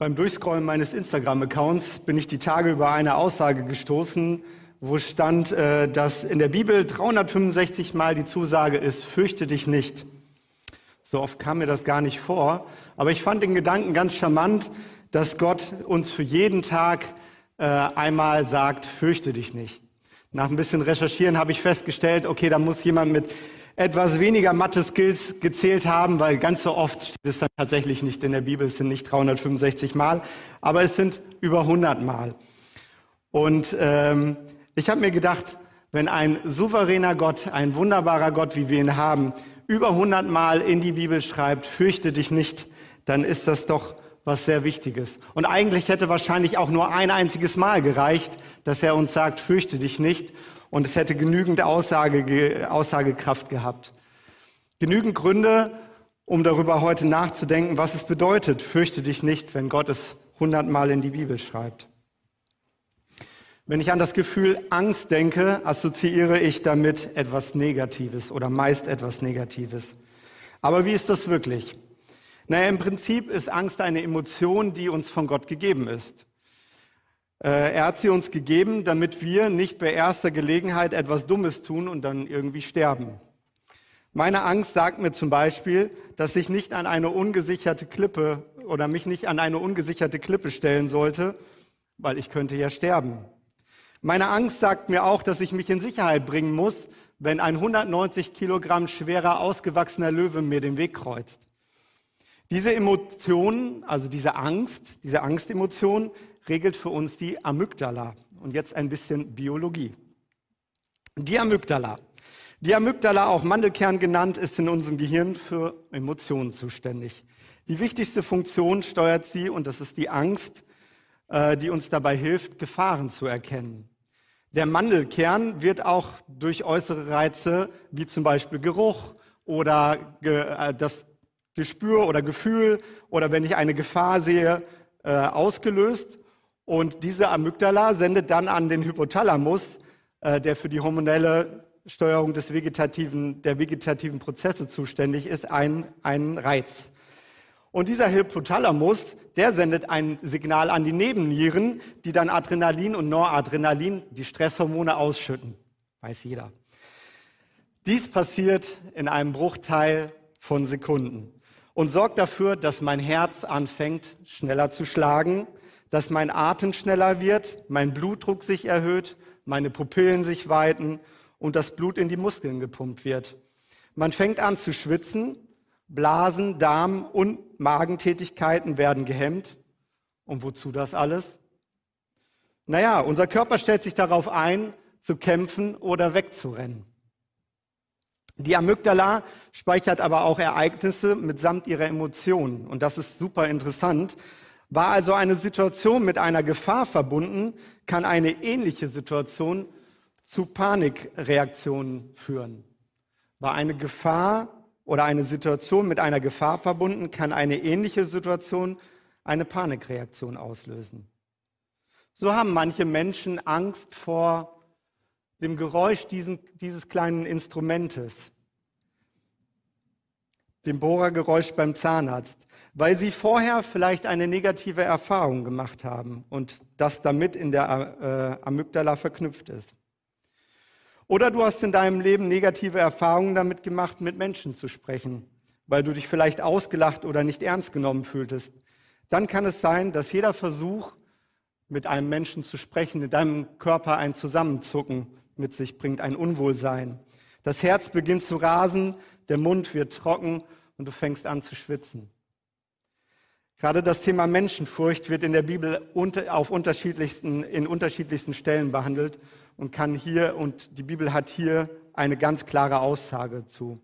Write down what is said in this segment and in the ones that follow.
Beim Durchscrollen meines Instagram-Accounts bin ich die Tage über eine Aussage gestoßen, wo stand, äh, dass in der Bibel 365 Mal die Zusage ist, fürchte dich nicht. So oft kam mir das gar nicht vor, aber ich fand den Gedanken ganz charmant, dass Gott uns für jeden Tag äh, einmal sagt, fürchte dich nicht. Nach ein bisschen Recherchieren habe ich festgestellt, okay, da muss jemand mit etwas weniger Mathe-Skills gezählt haben, weil ganz so oft steht es dann tatsächlich nicht in der Bibel, es sind nicht 365 Mal, aber es sind über 100 Mal. Und ähm, ich habe mir gedacht, wenn ein souveräner Gott, ein wunderbarer Gott, wie wir ihn haben, über 100 Mal in die Bibel schreibt, fürchte dich nicht, dann ist das doch was sehr Wichtiges. Und eigentlich hätte wahrscheinlich auch nur ein einziges Mal gereicht, dass er uns sagt, fürchte dich nicht und es hätte genügend Aussage, Aussagekraft gehabt. Genügend Gründe, um darüber heute nachzudenken, was es bedeutet, fürchte dich nicht, wenn Gott es hundertmal in die Bibel schreibt. Wenn ich an das Gefühl Angst denke, assoziiere ich damit etwas Negatives oder meist etwas Negatives. Aber wie ist das wirklich? Naja, im Prinzip ist Angst eine Emotion, die uns von Gott gegeben ist. Äh, er hat sie uns gegeben, damit wir nicht bei erster Gelegenheit etwas Dummes tun und dann irgendwie sterben. Meine Angst sagt mir zum Beispiel, dass ich nicht an eine ungesicherte Klippe oder mich nicht an eine ungesicherte Klippe stellen sollte, weil ich könnte ja sterben. Meine Angst sagt mir auch, dass ich mich in Sicherheit bringen muss, wenn ein 190 Kilogramm schwerer, ausgewachsener Löwe mir den Weg kreuzt. Diese Emotion, also diese Angst, diese Angstemotion regelt für uns die Amygdala. Und jetzt ein bisschen Biologie. Die Amygdala. Die Amygdala, auch Mandelkern genannt, ist in unserem Gehirn für Emotionen zuständig. Die wichtigste Funktion steuert sie, und das ist die Angst, äh, die uns dabei hilft, Gefahren zu erkennen. Der Mandelkern wird auch durch äußere Reize, wie zum Beispiel Geruch oder äh, das Gespür oder Gefühl oder wenn ich eine Gefahr sehe, äh, ausgelöst. Und diese Amygdala sendet dann an den Hypothalamus, äh, der für die hormonelle Steuerung des vegetativen, der vegetativen Prozesse zuständig ist, einen, einen Reiz. Und dieser Hypothalamus, der sendet ein Signal an die Nebennieren, die dann Adrenalin und Noradrenalin, die Stresshormone, ausschütten. Weiß jeder. Dies passiert in einem Bruchteil von Sekunden und sorgt dafür, dass mein Herz anfängt schneller zu schlagen, dass mein Atem schneller wird, mein Blutdruck sich erhöht, meine Pupillen sich weiten und das Blut in die Muskeln gepumpt wird. Man fängt an zu schwitzen, Blasen, Darm und Magentätigkeiten werden gehemmt. Und wozu das alles? Naja, unser Körper stellt sich darauf ein, zu kämpfen oder wegzurennen. Die Amygdala speichert aber auch Ereignisse mitsamt ihrer Emotionen. Und das ist super interessant, war also eine Situation mit einer Gefahr verbunden, kann eine ähnliche Situation zu Panikreaktionen führen. War eine Gefahr oder eine Situation mit einer Gefahr verbunden, kann eine ähnliche Situation eine Panikreaktion auslösen. So haben manche Menschen Angst vor dem Geräusch diesen, dieses kleinen Instrumentes, dem Bohrergeräusch beim Zahnarzt weil sie vorher vielleicht eine negative Erfahrung gemacht haben und das damit in der äh, Amygdala verknüpft ist. Oder du hast in deinem Leben negative Erfahrungen damit gemacht, mit Menschen zu sprechen, weil du dich vielleicht ausgelacht oder nicht ernst genommen fühltest. Dann kann es sein, dass jeder Versuch, mit einem Menschen zu sprechen, in deinem Körper ein Zusammenzucken mit sich bringt, ein Unwohlsein. Das Herz beginnt zu rasen, der Mund wird trocken und du fängst an zu schwitzen. Gerade das Thema Menschenfurcht wird in der Bibel auf unterschiedlichsten, in unterschiedlichsten Stellen behandelt und kann hier, und die Bibel hat hier eine ganz klare Aussage zu.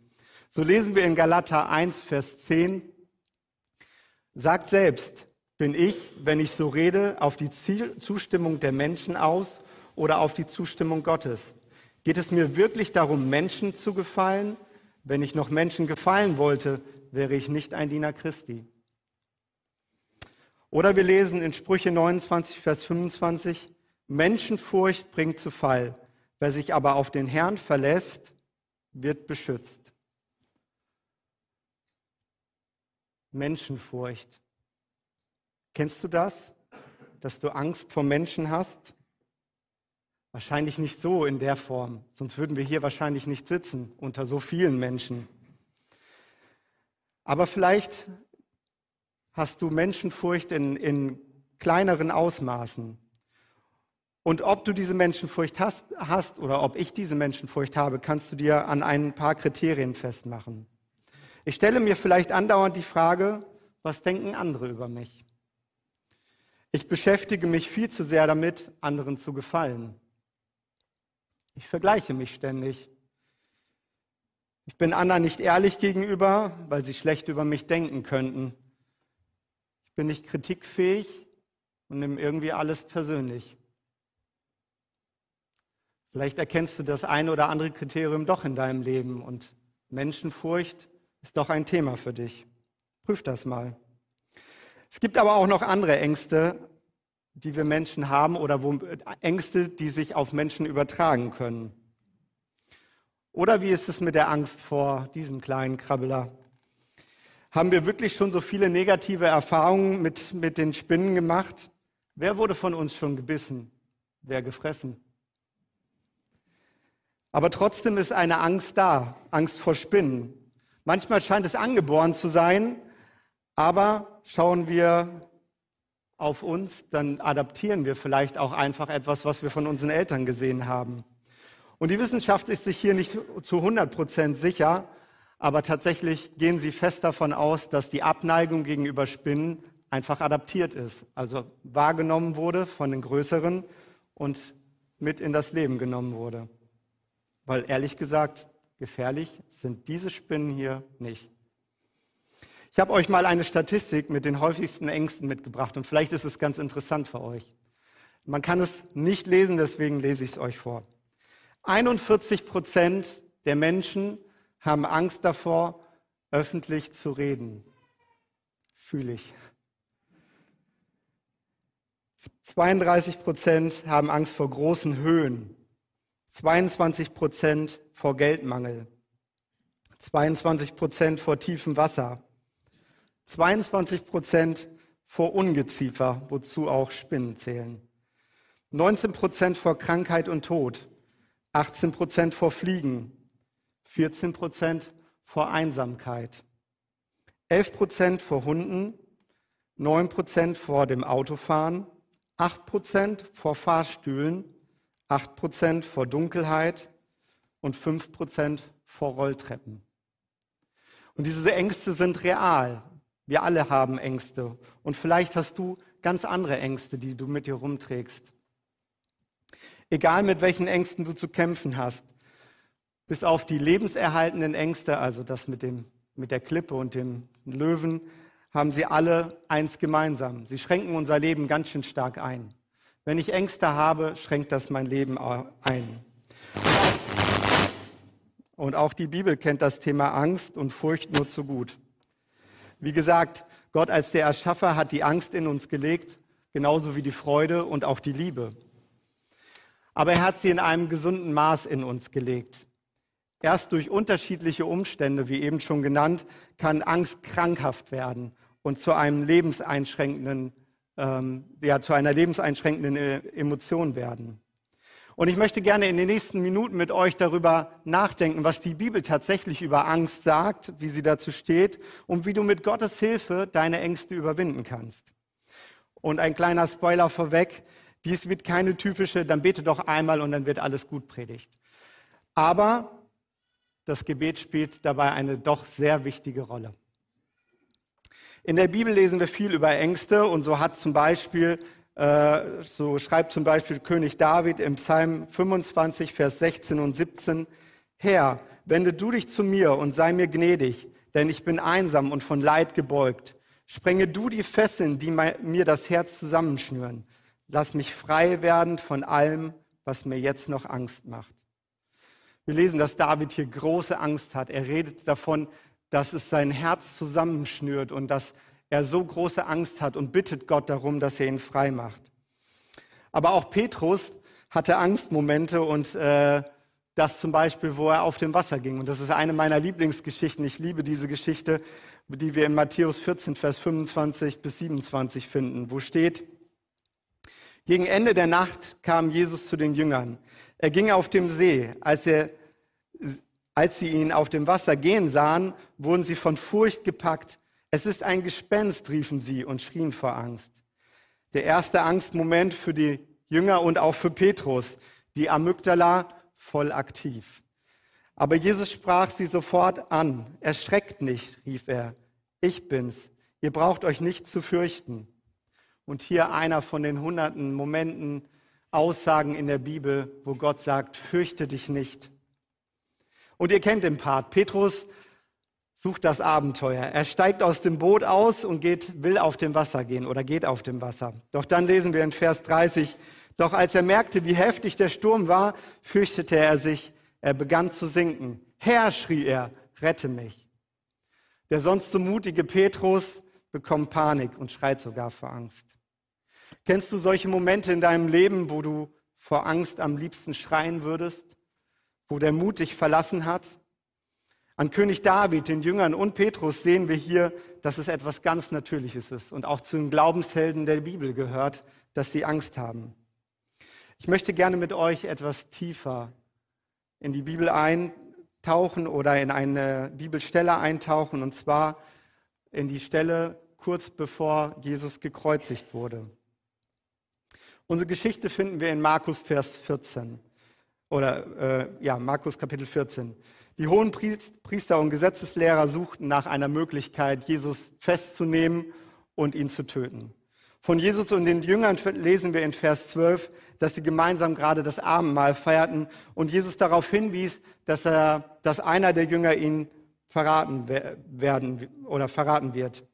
So lesen wir in Galater 1, Vers 10, sagt selbst, bin ich, wenn ich so rede, auf die Zustimmung der Menschen aus oder auf die Zustimmung Gottes? Geht es mir wirklich darum, Menschen zu gefallen? Wenn ich noch Menschen gefallen wollte, wäre ich nicht ein Diener Christi. Oder wir lesen in Sprüche 29, Vers 25, Menschenfurcht bringt zu Fall. Wer sich aber auf den Herrn verlässt, wird beschützt. Menschenfurcht. Kennst du das, dass du Angst vor Menschen hast? Wahrscheinlich nicht so in der Form, sonst würden wir hier wahrscheinlich nicht sitzen unter so vielen Menschen. Aber vielleicht hast du Menschenfurcht in, in kleineren Ausmaßen. Und ob du diese Menschenfurcht hast, hast oder ob ich diese Menschenfurcht habe, kannst du dir an ein paar Kriterien festmachen. Ich stelle mir vielleicht andauernd die Frage, was denken andere über mich? Ich beschäftige mich viel zu sehr damit, anderen zu gefallen. Ich vergleiche mich ständig. Ich bin anderen nicht ehrlich gegenüber, weil sie schlecht über mich denken könnten. Ich bin nicht kritikfähig und nehme irgendwie alles persönlich. Vielleicht erkennst du das eine oder andere Kriterium doch in deinem Leben und Menschenfurcht ist doch ein Thema für dich. Prüf das mal. Es gibt aber auch noch andere Ängste, die wir Menschen haben oder wo, Ängste, die sich auf Menschen übertragen können. Oder wie ist es mit der Angst vor diesem kleinen Krabbeler? Haben wir wirklich schon so viele negative Erfahrungen mit, mit den Spinnen gemacht? Wer wurde von uns schon gebissen? Wer gefressen? Aber trotzdem ist eine Angst da, Angst vor Spinnen. Manchmal scheint es angeboren zu sein, aber schauen wir auf uns, dann adaptieren wir vielleicht auch einfach etwas, was wir von unseren Eltern gesehen haben. Und die Wissenschaft ist sich hier nicht zu 100 Prozent sicher, aber tatsächlich gehen sie fest davon aus, dass die Abneigung gegenüber Spinnen einfach adaptiert ist, also wahrgenommen wurde von den Größeren und mit in das Leben genommen wurde. Weil ehrlich gesagt, gefährlich sind diese Spinnen hier nicht. Ich habe euch mal eine Statistik mit den häufigsten Ängsten mitgebracht und vielleicht ist es ganz interessant für euch. Man kann es nicht lesen, deswegen lese ich es euch vor. 41 Prozent der Menschen haben Angst davor, öffentlich zu reden. Fühle ich. 32 Prozent haben Angst vor großen Höhen. 22 Prozent vor Geldmangel. 22 Prozent vor tiefem Wasser. 22 Prozent vor Ungeziefer, wozu auch Spinnen zählen. 19 Prozent vor Krankheit und Tod. 18 Prozent vor Fliegen, 14 Prozent vor Einsamkeit, 11 Prozent vor Hunden, 9 Prozent vor dem Autofahren, 8 Prozent vor Fahrstühlen, 8 Prozent vor Dunkelheit und 5 Prozent vor Rolltreppen. Und diese Ängste sind real. Wir alle haben Ängste. Und vielleicht hast du ganz andere Ängste, die du mit dir rumträgst. Egal mit welchen Ängsten du zu kämpfen hast, bis auf die lebenserhaltenden Ängste, also das mit, dem, mit der Klippe und dem Löwen, haben sie alle eins gemeinsam. Sie schränken unser Leben ganz schön stark ein. Wenn ich Ängste habe, schränkt das mein Leben ein. Und auch die Bibel kennt das Thema Angst und Furcht nur zu gut. Wie gesagt, Gott als der Erschaffer hat die Angst in uns gelegt, genauso wie die Freude und auch die Liebe aber er hat sie in einem gesunden Maß in uns gelegt. Erst durch unterschiedliche Umstände, wie eben schon genannt, kann Angst krankhaft werden und zu einem lebenseinschränkenden, ähm, ja, zu einer lebenseinschränkenden äh, Emotion werden. Und ich möchte gerne in den nächsten Minuten mit euch darüber nachdenken, was die Bibel tatsächlich über Angst sagt, wie sie dazu steht und wie du mit Gottes Hilfe deine Ängste überwinden kannst. Und ein kleiner Spoiler vorweg, dies wird keine typische, dann bete doch einmal und dann wird alles gut predigt. Aber das Gebet spielt dabei eine doch sehr wichtige Rolle. In der Bibel lesen wir viel über Ängste und so hat zum Beispiel, so schreibt zum Beispiel König David im Psalm 25, Vers 16 und 17, Herr, wende du dich zu mir und sei mir gnädig, denn ich bin einsam und von Leid gebeugt. Sprenge du die Fesseln, die mir das Herz zusammenschnüren. Lass mich frei werden von allem, was mir jetzt noch Angst macht. Wir lesen, dass David hier große Angst hat. Er redet davon, dass es sein Herz zusammenschnürt und dass er so große Angst hat und bittet Gott darum, dass er ihn frei macht. Aber auch Petrus hatte Angstmomente und äh, das zum Beispiel, wo er auf dem Wasser ging. Und das ist eine meiner Lieblingsgeschichten. Ich liebe diese Geschichte, die wir in Matthäus 14, Vers 25 bis 27 finden, wo steht, gegen Ende der Nacht kam Jesus zu den Jüngern. Er ging auf dem See. Als, er, als sie ihn auf dem Wasser gehen sahen, wurden sie von Furcht gepackt. Es ist ein Gespenst, riefen sie und schrien vor Angst. Der erste Angstmoment für die Jünger und auch für Petrus. Die Amygdala voll aktiv. Aber Jesus sprach sie sofort an. Erschreckt nicht, rief er. Ich bin's. Ihr braucht euch nicht zu fürchten. Und hier einer von den hunderten Momenten, Aussagen in der Bibel, wo Gott sagt, fürchte dich nicht. Und ihr kennt den Part. Petrus sucht das Abenteuer. Er steigt aus dem Boot aus und geht, will auf dem Wasser gehen oder geht auf dem Wasser. Doch dann lesen wir in Vers 30, doch als er merkte, wie heftig der Sturm war, fürchtete er sich, er begann zu sinken. Herr, schrie er, rette mich. Der sonst so mutige Petrus bekommt Panik und schreit sogar vor Angst. Kennst du solche Momente in deinem Leben, wo du vor Angst am liebsten schreien würdest, wo der Mut dich verlassen hat? An König David, den Jüngern und Petrus sehen wir hier, dass es etwas ganz Natürliches ist und auch zu den Glaubenshelden der Bibel gehört, dass sie Angst haben. Ich möchte gerne mit euch etwas tiefer in die Bibel eintauchen oder in eine Bibelstelle eintauchen, und zwar in die Stelle kurz bevor Jesus gekreuzigt wurde. Unsere Geschichte finden wir in Markus Vers 14 oder äh, ja, Markus Kapitel 14. Die hohen Priester und Gesetzeslehrer suchten nach einer Möglichkeit, Jesus festzunehmen und ihn zu töten. Von Jesus und den Jüngern lesen wir in Vers 12, dass sie gemeinsam gerade das Abendmahl feierten und Jesus darauf hinwies, dass, er, dass einer der Jünger ihn verraten werden oder verraten wird.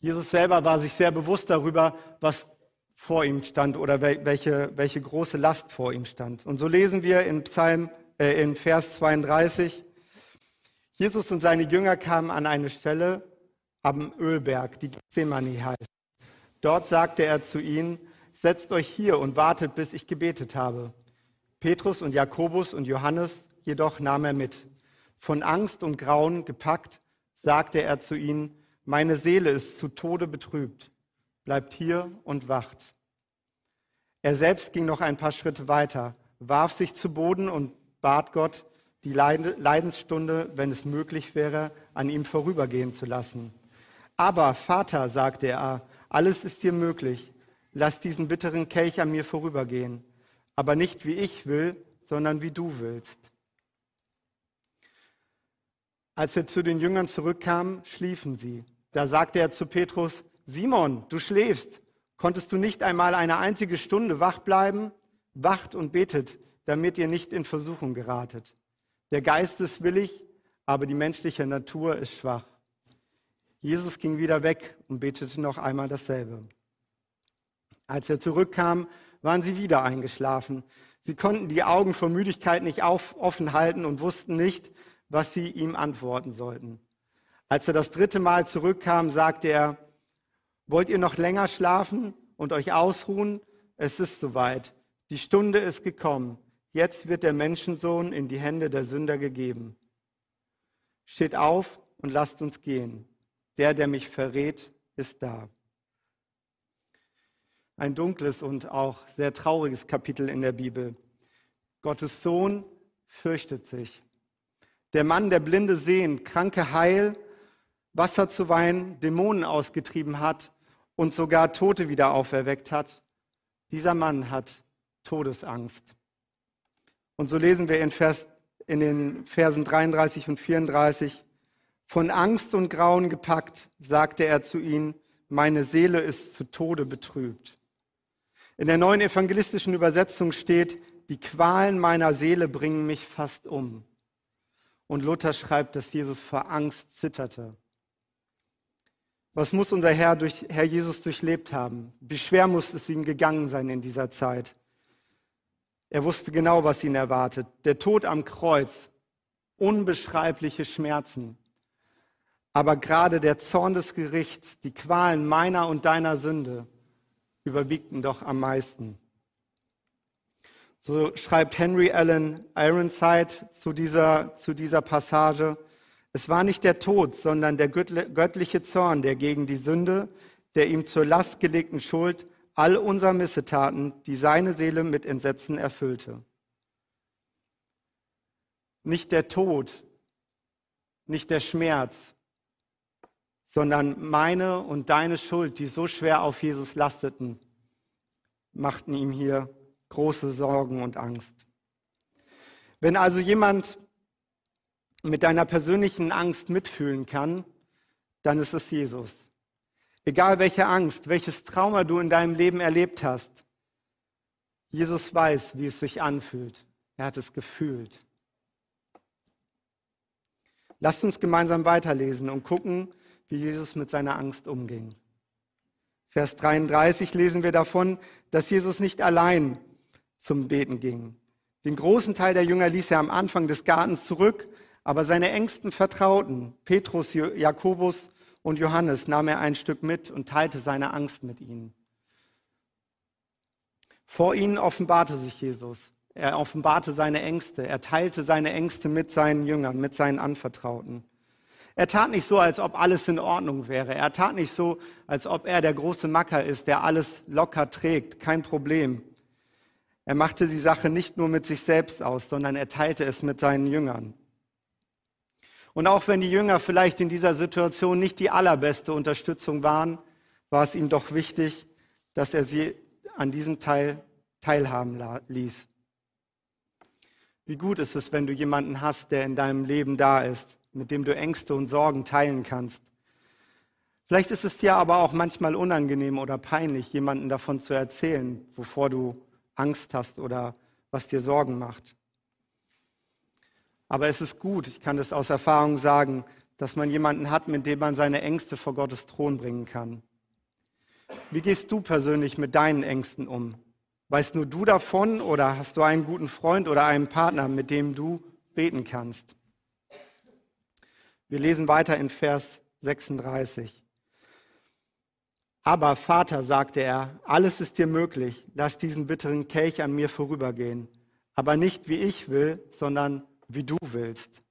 Jesus selber war sich sehr bewusst darüber, was vor ihm stand oder welche, welche große Last vor ihm stand. Und so lesen wir in Psalm, äh, in Vers 32, Jesus und seine Jünger kamen an eine Stelle am Ölberg, die Gethsemane heißt. Dort sagte er zu ihnen, setzt euch hier und wartet, bis ich gebetet habe. Petrus und Jakobus und Johannes jedoch nahm er mit. Von Angst und Grauen gepackt, sagte er zu ihnen, meine Seele ist zu Tode betrübt. Bleibt hier und wacht. Er selbst ging noch ein paar Schritte weiter, warf sich zu Boden und bat Gott, die Leidensstunde, wenn es möglich wäre, an ihm vorübergehen zu lassen. Aber Vater, sagte er, alles ist dir möglich. Lass diesen bitteren Kelch an mir vorübergehen. Aber nicht wie ich will, sondern wie du willst. Als er zu den Jüngern zurückkam, schliefen sie. Da sagte er zu Petrus, Simon, du schläfst. Konntest du nicht einmal eine einzige Stunde wach bleiben? Wacht und betet, damit ihr nicht in Versuchung geratet. Der Geist ist willig, aber die menschliche Natur ist schwach. Jesus ging wieder weg und betete noch einmal dasselbe. Als er zurückkam, waren sie wieder eingeschlafen. Sie konnten die Augen vor Müdigkeit nicht auf, offen halten und wussten nicht, was sie ihm antworten sollten. Als er das dritte Mal zurückkam, sagte er, wollt ihr noch länger schlafen und euch ausruhen? Es ist soweit. Die Stunde ist gekommen. Jetzt wird der Menschensohn in die Hände der Sünder gegeben. Steht auf und lasst uns gehen. Der, der mich verrät, ist da. Ein dunkles und auch sehr trauriges Kapitel in der Bibel. Gottes Sohn fürchtet sich. Der Mann, der Blinde sehen, Kranke heil, Wasser zu Wein, Dämonen ausgetrieben hat und sogar Tote wieder auferweckt hat, dieser Mann hat Todesangst. Und so lesen wir in, Vers, in den Versen 33 und 34, von Angst und Grauen gepackt, sagte er zu ihnen, meine Seele ist zu Tode betrübt. In der neuen evangelistischen Übersetzung steht, die Qualen meiner Seele bringen mich fast um. Und Luther schreibt, dass Jesus vor Angst zitterte. Was muss unser Herr, durch, Herr Jesus durchlebt haben? Wie schwer muss es ihm gegangen sein in dieser Zeit? Er wusste genau, was ihn erwartet. Der Tod am Kreuz, unbeschreibliche Schmerzen, aber gerade der Zorn des Gerichts, die Qualen meiner und deiner Sünde überwiegten doch am meisten. So schreibt Henry Allen Ironside zu dieser, zu dieser Passage. Es war nicht der Tod, sondern der göttliche Zorn, der gegen die Sünde, der ihm zur Last gelegten Schuld all unserer Missetaten, die seine Seele mit Entsetzen erfüllte. Nicht der Tod, nicht der Schmerz, sondern meine und deine Schuld, die so schwer auf Jesus lasteten, machten ihm hier große Sorgen und Angst. Wenn also jemand mit deiner persönlichen Angst mitfühlen kann, dann ist es Jesus. Egal welche Angst, welches Trauma du in deinem Leben erlebt hast, Jesus weiß, wie es sich anfühlt. Er hat es gefühlt. Lasst uns gemeinsam weiterlesen und gucken, wie Jesus mit seiner Angst umging. Vers 33 lesen wir davon, dass Jesus nicht allein zum Beten ging. Den großen Teil der Jünger ließ er am Anfang des Gartens zurück, aber seine engsten Vertrauten, Petrus, Jakobus und Johannes, nahm er ein Stück mit und teilte seine Angst mit ihnen. Vor ihnen offenbarte sich Jesus. Er offenbarte seine Ängste. Er teilte seine Ängste mit seinen Jüngern, mit seinen Anvertrauten. Er tat nicht so, als ob alles in Ordnung wäre. Er tat nicht so, als ob er der große Macker ist, der alles locker trägt, kein Problem. Er machte die Sache nicht nur mit sich selbst aus, sondern er teilte es mit seinen Jüngern. Und auch wenn die Jünger vielleicht in dieser Situation nicht die allerbeste Unterstützung waren, war es ihm doch wichtig, dass er sie an diesem Teil teilhaben ließ. Wie gut ist es, wenn du jemanden hast, der in deinem Leben da ist, mit dem du Ängste und Sorgen teilen kannst. Vielleicht ist es dir aber auch manchmal unangenehm oder peinlich, jemanden davon zu erzählen, wovor du Angst hast oder was dir Sorgen macht. Aber es ist gut, ich kann das aus Erfahrung sagen, dass man jemanden hat, mit dem man seine Ängste vor Gottes Thron bringen kann. Wie gehst du persönlich mit deinen Ängsten um? Weißt nur du davon oder hast du einen guten Freund oder einen Partner, mit dem du beten kannst? Wir lesen weiter in Vers 36. Aber Vater, sagte er, alles ist dir möglich, lass diesen bitteren Kelch an mir vorübergehen, aber nicht wie ich will, sondern wie du willst.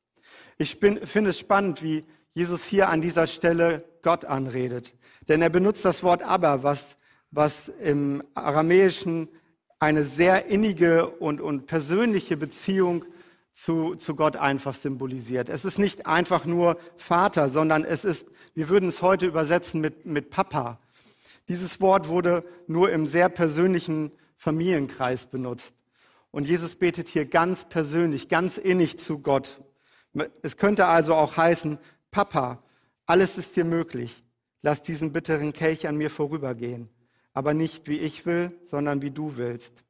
Ich finde es spannend, wie Jesus hier an dieser Stelle Gott anredet. Denn er benutzt das Wort aber, was, was im Aramäischen eine sehr innige und, und persönliche Beziehung zu, zu Gott einfach symbolisiert. Es ist nicht einfach nur Vater, sondern es ist, wir würden es heute übersetzen mit, mit Papa. Dieses Wort wurde nur im sehr persönlichen Familienkreis benutzt. Und Jesus betet hier ganz persönlich, ganz innig zu Gott. Es könnte also auch heißen, Papa, alles ist dir möglich. Lass diesen bitteren Kelch an mir vorübergehen. Aber nicht wie ich will, sondern wie du willst.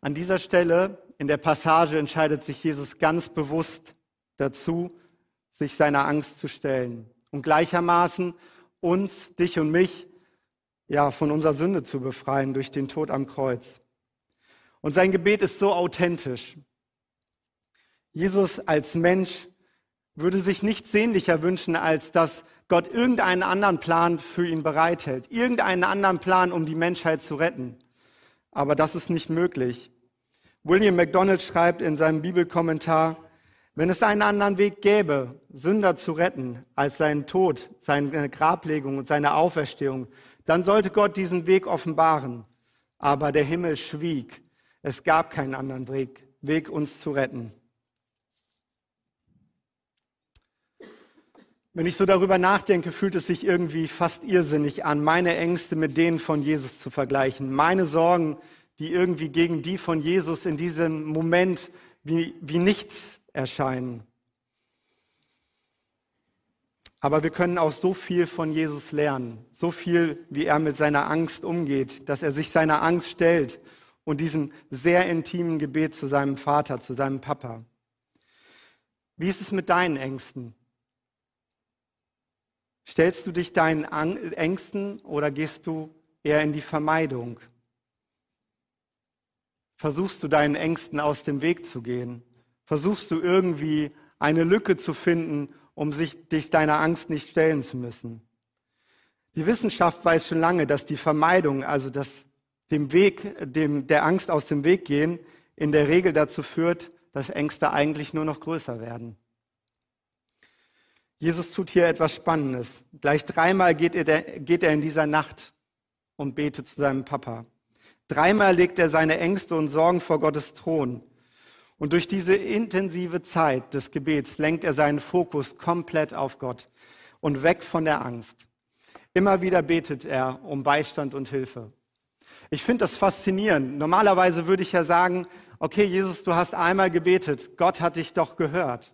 An dieser Stelle in der Passage entscheidet sich Jesus ganz bewusst dazu, sich seiner Angst zu stellen und gleichermaßen uns, dich und mich, ja, von unserer Sünde zu befreien durch den Tod am Kreuz. Und sein Gebet ist so authentisch. Jesus als Mensch würde sich nichts sehnlicher wünschen, als dass Gott irgendeinen anderen Plan für ihn bereithält, irgendeinen anderen Plan, um die Menschheit zu retten. Aber das ist nicht möglich. William MacDonald schreibt in seinem Bibelkommentar, wenn es einen anderen Weg gäbe, Sünder zu retten, als seinen Tod, seine Grablegung und seine Auferstehung, dann sollte Gott diesen Weg offenbaren. Aber der Himmel schwieg. Es gab keinen anderen Weg, Weg uns zu retten. Wenn ich so darüber nachdenke, fühlt es sich irgendwie fast irrsinnig an, meine Ängste mit denen von Jesus zu vergleichen, meine Sorgen die irgendwie gegen die von Jesus in diesem Moment wie, wie nichts erscheinen. Aber wir können auch so viel von Jesus lernen, so viel, wie er mit seiner Angst umgeht, dass er sich seiner Angst stellt und diesem sehr intimen Gebet zu seinem Vater, zu seinem Papa. Wie ist es mit deinen Ängsten? Stellst du dich deinen Ängsten oder gehst du eher in die Vermeidung? versuchst du deinen Ängsten aus dem Weg zu gehen? Versuchst du irgendwie eine Lücke zu finden, um sich, dich deiner Angst nicht stellen zu müssen? Die Wissenschaft weiß schon lange, dass die Vermeidung, also das, dem Weg, dem, der Angst aus dem Weg gehen, in der Regel dazu führt, dass Ängste eigentlich nur noch größer werden. Jesus tut hier etwas Spannendes. Gleich dreimal geht er, geht er in dieser Nacht und betet zu seinem Papa. Dreimal legt er seine Ängste und Sorgen vor Gottes Thron. Und durch diese intensive Zeit des Gebets lenkt er seinen Fokus komplett auf Gott und weg von der Angst. Immer wieder betet er um Beistand und Hilfe. Ich finde das faszinierend. Normalerweise würde ich ja sagen, okay, Jesus, du hast einmal gebetet, Gott hat dich doch gehört.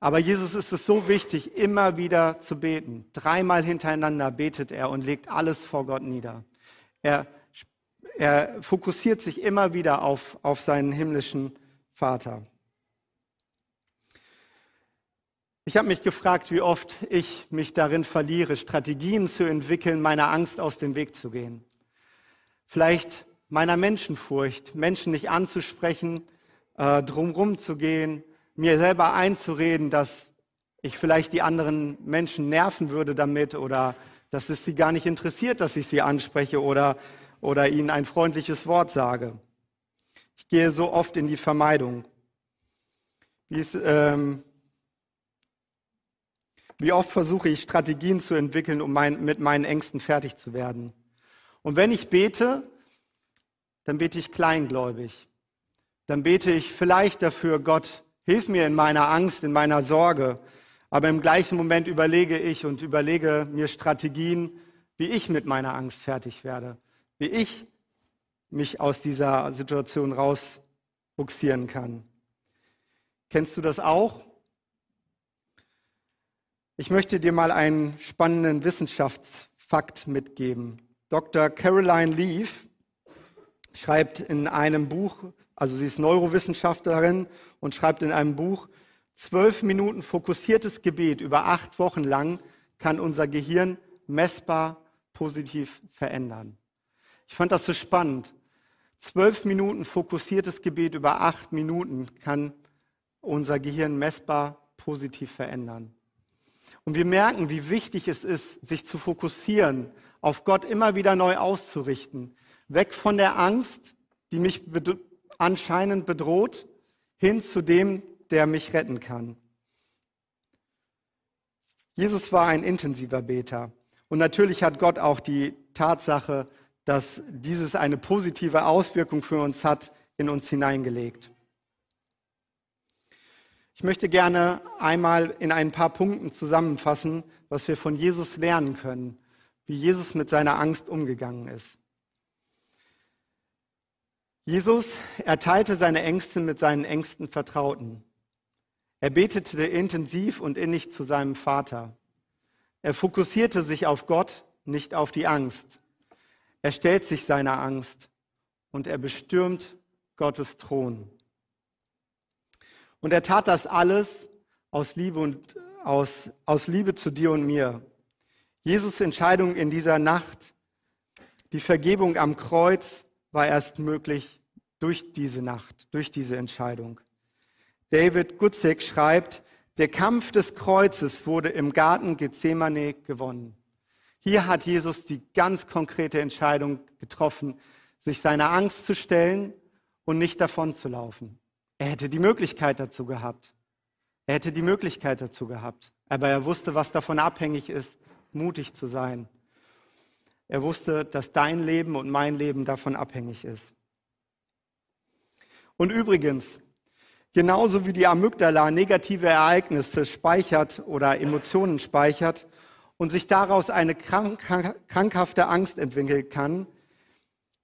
Aber Jesus ist es so wichtig, immer wieder zu beten. Dreimal hintereinander betet er und legt alles vor Gott nieder. Er, er fokussiert sich immer wieder auf, auf seinen himmlischen Vater. Ich habe mich gefragt, wie oft ich mich darin verliere, Strategien zu entwickeln, meiner Angst aus dem Weg zu gehen. Vielleicht meiner Menschenfurcht, Menschen nicht anzusprechen, äh, drumherum zu gehen, mir selber einzureden, dass ich vielleicht die anderen Menschen nerven würde damit oder dass es sie gar nicht interessiert, dass ich sie anspreche oder, oder ihnen ein freundliches Wort sage. Ich gehe so oft in die Vermeidung. Wie, es, ähm, wie oft versuche ich Strategien zu entwickeln, um mein, mit meinen Ängsten fertig zu werden. Und wenn ich bete, dann bete ich kleingläubig. Dann bete ich vielleicht dafür, Gott, hilf mir in meiner Angst, in meiner Sorge. Aber im gleichen Moment überlege ich und überlege mir Strategien, wie ich mit meiner Angst fertig werde, wie ich mich aus dieser Situation rausbuxieren kann. Kennst du das auch? Ich möchte dir mal einen spannenden Wissenschaftsfakt mitgeben. Dr. Caroline Leaf schreibt in einem Buch, also sie ist Neurowissenschaftlerin und schreibt in einem Buch, zwölf Minuten fokussiertes Gebet über acht Wochen lang kann unser Gehirn messbar positiv verändern. Ich fand das so spannend. Zwölf Minuten fokussiertes Gebet über acht Minuten kann unser Gehirn messbar positiv verändern. Und wir merken, wie wichtig es ist, sich zu fokussieren, auf Gott immer wieder neu auszurichten, Weg von der Angst, die mich anscheinend bedroht, hin zu dem, der mich retten kann. Jesus war ein intensiver Beter. Und natürlich hat Gott auch die Tatsache, dass dieses eine positive Auswirkung für uns hat, in uns hineingelegt. Ich möchte gerne einmal in ein paar Punkten zusammenfassen, was wir von Jesus lernen können, wie Jesus mit seiner Angst umgegangen ist. Jesus, er teilte seine Ängste mit seinen engsten Vertrauten. Er betete intensiv und innig zu seinem Vater. Er fokussierte sich auf Gott, nicht auf die Angst. Er stellt sich seiner Angst und er bestürmt Gottes Thron. Und er tat das alles aus Liebe und aus, aus Liebe zu dir und mir. Jesus Entscheidung in dieser Nacht, die Vergebung am Kreuz, war erst möglich durch diese Nacht, durch diese Entscheidung. David Gutzek schreibt, der Kampf des Kreuzes wurde im Garten Gethsemane gewonnen. Hier hat Jesus die ganz konkrete Entscheidung getroffen, sich seiner Angst zu stellen und nicht davon zu laufen. Er hätte die Möglichkeit dazu gehabt. Er hätte die Möglichkeit dazu gehabt. Aber er wusste, was davon abhängig ist, mutig zu sein. Er wusste, dass dein Leben und mein Leben davon abhängig ist. Und übrigens, genauso wie die Amygdala negative Ereignisse speichert oder Emotionen speichert und sich daraus eine krank krankhafte Angst entwickeln kann,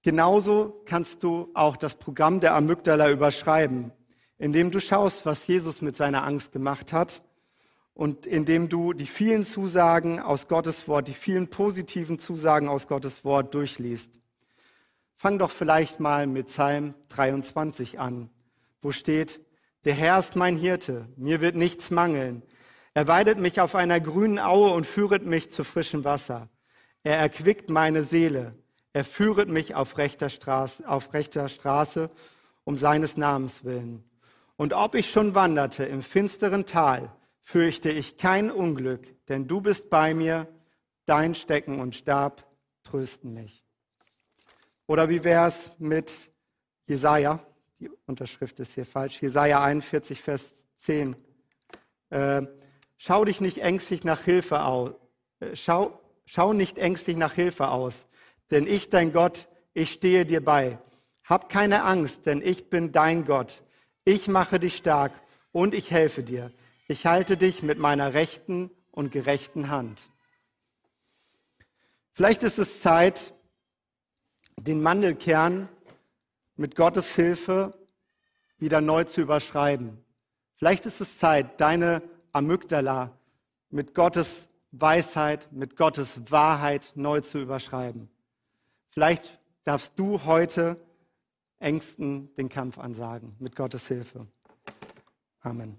genauso kannst du auch das Programm der Amygdala überschreiben, indem du schaust, was Jesus mit seiner Angst gemacht hat und indem du die vielen Zusagen aus Gottes Wort, die vielen positiven Zusagen aus Gottes Wort durchliest. Fang doch vielleicht mal mit Psalm 23 an, wo steht, der Herr ist mein Hirte, mir wird nichts mangeln. Er weidet mich auf einer grünen Aue und führet mich zu frischem Wasser. Er erquickt meine Seele. Er führet mich auf rechter Straße, auf rechter Straße um seines Namens willen. Und ob ich schon wanderte im finsteren Tal, fürchte ich kein Unglück, denn du bist bei mir, dein Stecken und Stab trösten mich. Oder wie wäre es mit Jesaja? Die Unterschrift ist hier falsch. Jesaja 41, Vers 10. Äh, schau dich nicht ängstlich nach Hilfe aus. Äh, schau, schau nicht ängstlich nach Hilfe aus, denn ich, dein Gott, ich stehe dir bei. Hab keine Angst, denn ich bin dein Gott. Ich mache dich stark und ich helfe dir. Ich halte dich mit meiner rechten und gerechten Hand. Vielleicht ist es Zeit, den Mandelkern mit Gottes Hilfe wieder neu zu überschreiben. Vielleicht ist es Zeit, deine Amygdala mit Gottes Weisheit, mit Gottes Wahrheit neu zu überschreiben. Vielleicht darfst du heute Ängsten den Kampf ansagen mit Gottes Hilfe. Amen.